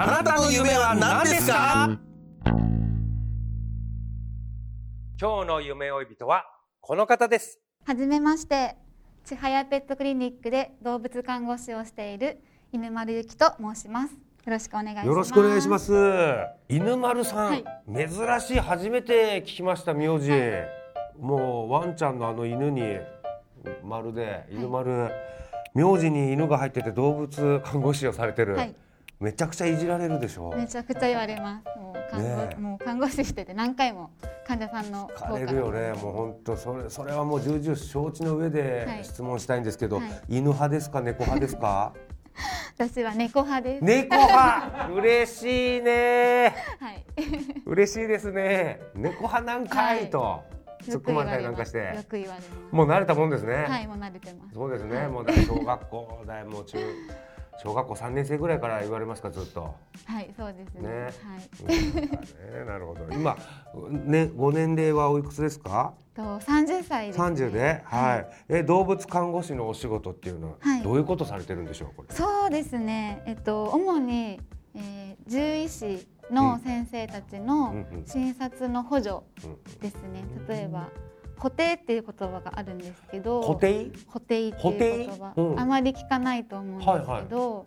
あなたの夢は何ですか？今日の夢追い人はこの方です。はじめまして。ちはやペットクリニックで動物看護師をしている犬丸ゆきと申します。よろしくお願いします。よろしくお願いします。犬丸さん、はい。珍しい初めて聞きました名字、もうワンちゃんのあの犬に丸で犬丸、名字に犬が入ってて動物看護師をされてる、はいめちゃくちゃいじられるでしょ。めちゃくちゃ言われます。もう看護、ねえ。もう看護師してて何回も患者さんの疲れるよね。もう本当それそれはもう重々承知の上ではい。質問したいんですけど、はい。犬派ですか猫派ですか？私は猫派です、猫派。嬉しいね。はい。嬉しいですね。猫派なんかい。と、突よっ込まれたりなんかして。もう慣れたもんですね、はいもう慣れてます。そうですね、はいもうだから小学校だもう中小学校3年生ぐらいから言われますかずっと。はいそうですね。ね。はい。うんねなるほど。今ねご年齢はおいくつですか？と30歳です、ね、30で、はい、え動物看護師のお仕事っていうのは、はい。どういうことされてるんでしょうこれ？そうですね。えっと主に、えー、獣医師の先生たちうんのうん。診察の補助うん。ですね。例えば補定っていう言葉があるんですけど、固定？補定っていう言葉、うん。あまり聞かないと思うんですけど。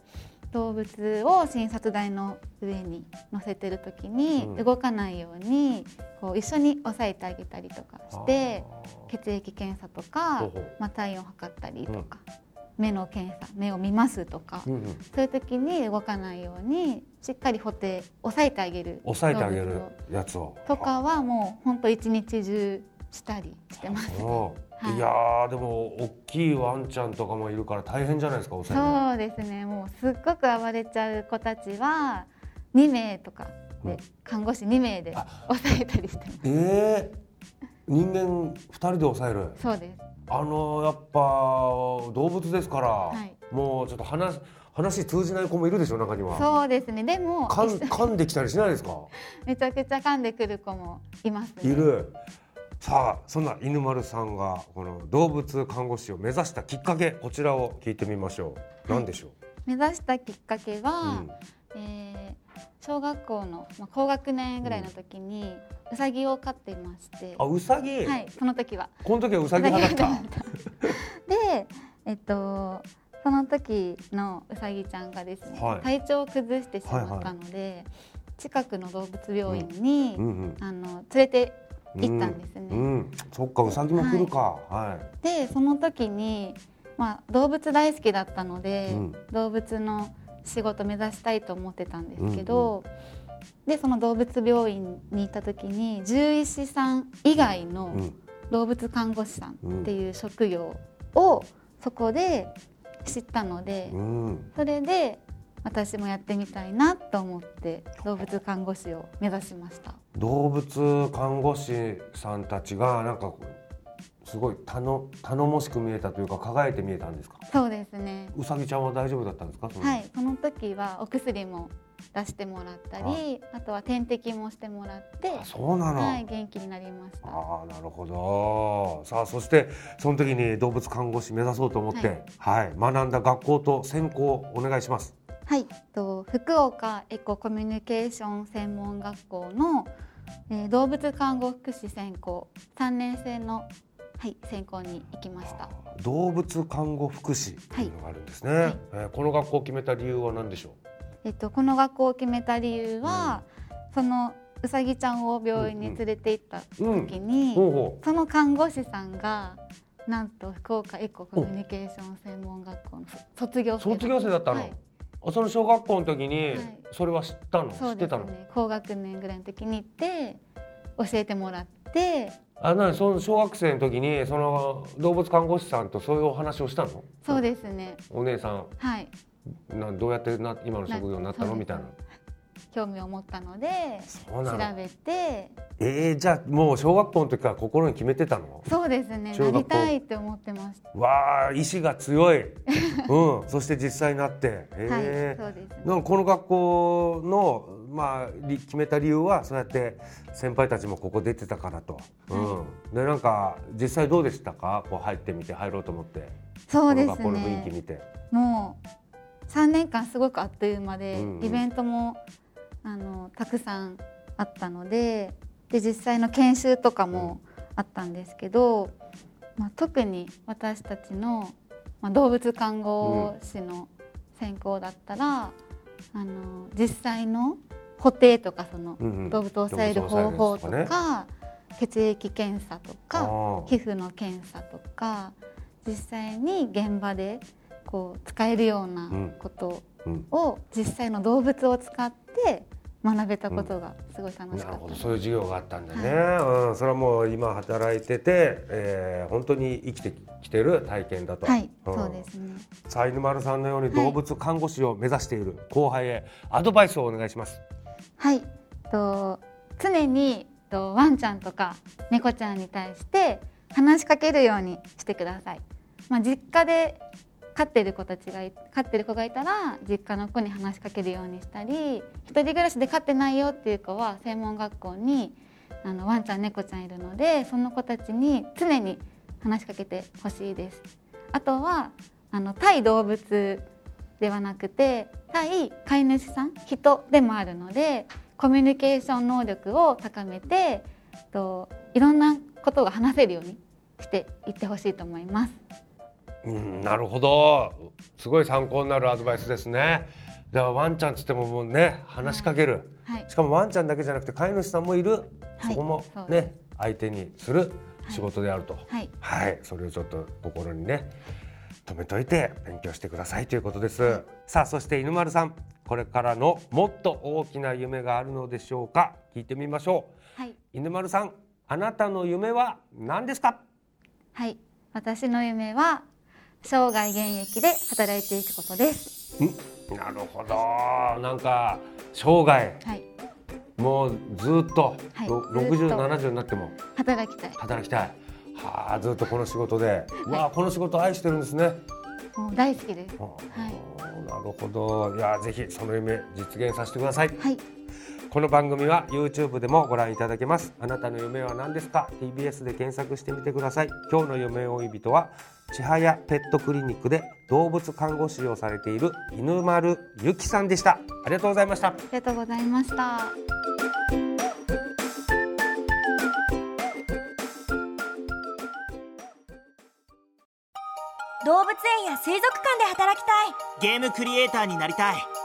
動物を診察台の上に乗せてる時にうん。動かないようにこう一緒に押さえてあげたりとかして血液検査とかまあ、体温を測ったりとか、目の検査目を見ますとか、うんうん、そういう時に動かないようにしっかり補定押さえてあげる。抑えてあげるやつを。とかはもう本当一日中したりしてます、はい。いやーでも大きいワンちゃんとかもいるから大変じゃないですか抑えるのそうですね。もうすっごく暴れちゃう子たちは2名とかで、うん。看護師2名で抑えたりしてます。えー、人間2人で抑える。そうです。あのやっぱ動物ですから、い。もうちょっと話話通じない子もいるでしょ中には。そうですね。でも噛んできたりしないですか？めちゃくちゃ噛んでくる子もいますね。いるさあそんな犬丸さんがこの動物看護師を目指したきっかけこちらを聞いてみましょう。何でしょ 目指したきっかけう、は、えー小学校の、まあ、高学年ぐらいの時にうさぎを飼っていまして、あうさぎ、はい、その時は。この時はうさぎ派だっうさぎ派で、えっと、その時のうさぎちゃんがですね、はい。体調を崩してしまったので、近くの動物病院に、たうんうん。あの連れて行ったんですね。うん、うんそっかうさぎも来るか。はい、でその時に、まあ、動物大好きだったので、うん。動物の仕事目指したいと思ってたんですけど、でその動物病院に行った時に獣医師さん以外のうん。動物看護師さんっていう職業をそこで知ったので、うん。それで私もやってみたいなと思って動物看護師を目指しました。動物看護師さんたちがなんかすごい頼頼もしく見えたというか輝いて見えたんですか？そうですね。うさぎちゃんは大丈夫だったんですか？そのはい、その時はお薬も出してもらったり、あとは点滴もしてもらって、あそうなの、はい、元気になりました。ああなるほど。さあそしてその時に動物看護師目指そうと思って、はい。学んだ学校と専攻をお願いしますはい、と福岡エココミュニケーション専門学校の、えー動物看護福祉専攻3年生のはい専攻に行きました。動物看護福祉というのがあるんですね、はい。えーこの学校を決めた理由は何でしょえっとこの学校を決めた理由は、そのうさぎちゃんを病院に連れて行った時に、ほうほその看護師さんがなんと福岡エココミュニケーション専門学校の卒業う生卒業生だったの、はいあその小学校の時にはい。それは知ったの、知そうですってたの？ね高学年ぐらいの時に行って教えてもらって。あなにその小学生の時にその動物看護師さんとそういうお話をしたの？そうですね。お姉さん。はい。などうやってな今の職業になったの？みたいな興味を持ったので調べて。えー、じゃあもう小学校の時から心に決めてたの？そうですね。なりたいって思ってました。わあ意志が強い、うん、そして実際になって、えはいそうです。この学校の、まあ、り決めた理由はそうやって先輩たちもここ出てたからと、うん、でなんか実際どうでしたか？こう入ってみて入ろうと思って。そうですこの学校の雰囲気ね見て。もう3年間すごくあっという間で、うんうん。イベントもあのたくさんあったのでで実際の研修とかもあったんですけど、まあ、特に私たちの、まあ、動物看護師の専攻だったら、あの実際の補定とかそのうんうん。動物を抑える方法とか、血液検査とあかー。皮膚の検査とか実際に現場でこう使えるようなことうん。を実際の動物を使って学べたことがすごい楽しなるほど。かったです。そういう授業があったんだね、うん、それはもう今働いてて、えー、本当に生きてきてる体験だと。はい、ん。そうですね。さあ犬丸さんのように動物看護師を目指している後輩へアドバイスをお願いします。はい、と常にとワンちゃんとか猫ちゃんに対して話しかけるようにしてください。まあ実家で飼ってる子たちが飼ってる子がいたら実家の子に話しかけるようにしたり一人暮らしで飼ってないよっていう子は専門学校にあのワンちゃん猫ちゃんいるのでその子たちに常に話しかけてほしいです。あとはあの対動物ではなくて対飼い主さん人でもあるのでコミュニケーション能力を高めてといろんなことが話せるようにしていってほしいと思います。うんなるほど。すごい参考になるアドバイスですね。だからワンちゃんつってももうね話しかける、はい。しかもワンちゃんだけじゃなくて飼い主さんもいる、はい。そこもね相手にする仕事であると。はい。はい、それをちょっと心にね止めといて勉強してくださいということです、はい。さあそして犬丸さん。これからのもっと大きな夢があるのでしょうか？聞いてみましょう。はい。犬丸さんあなたの夢は何ですか？はい。私の夢は生涯現役で働いていくことです。ん。なるほど。なんか生涯。はい。もうずっと、はい。ろずっと。6070になっても。働きたい。働きたい。はあずっとこの仕事で、うわあこの仕事愛してるんですね。もう大好きです。あはい。ーなるほど。いやぜひその夢実現させてください。はいこの番組は YouTube でもご覧いただけます。あなたの夢は何ですか？TBS で検索してみてください。今日の夢追い人は千早ペットクリニックで動物看護師をされている犬丸ゆきさんでした。ありがとうございました。ありがとうございました。動物園や水族館で働きたい。ゲームクリエイターになりたい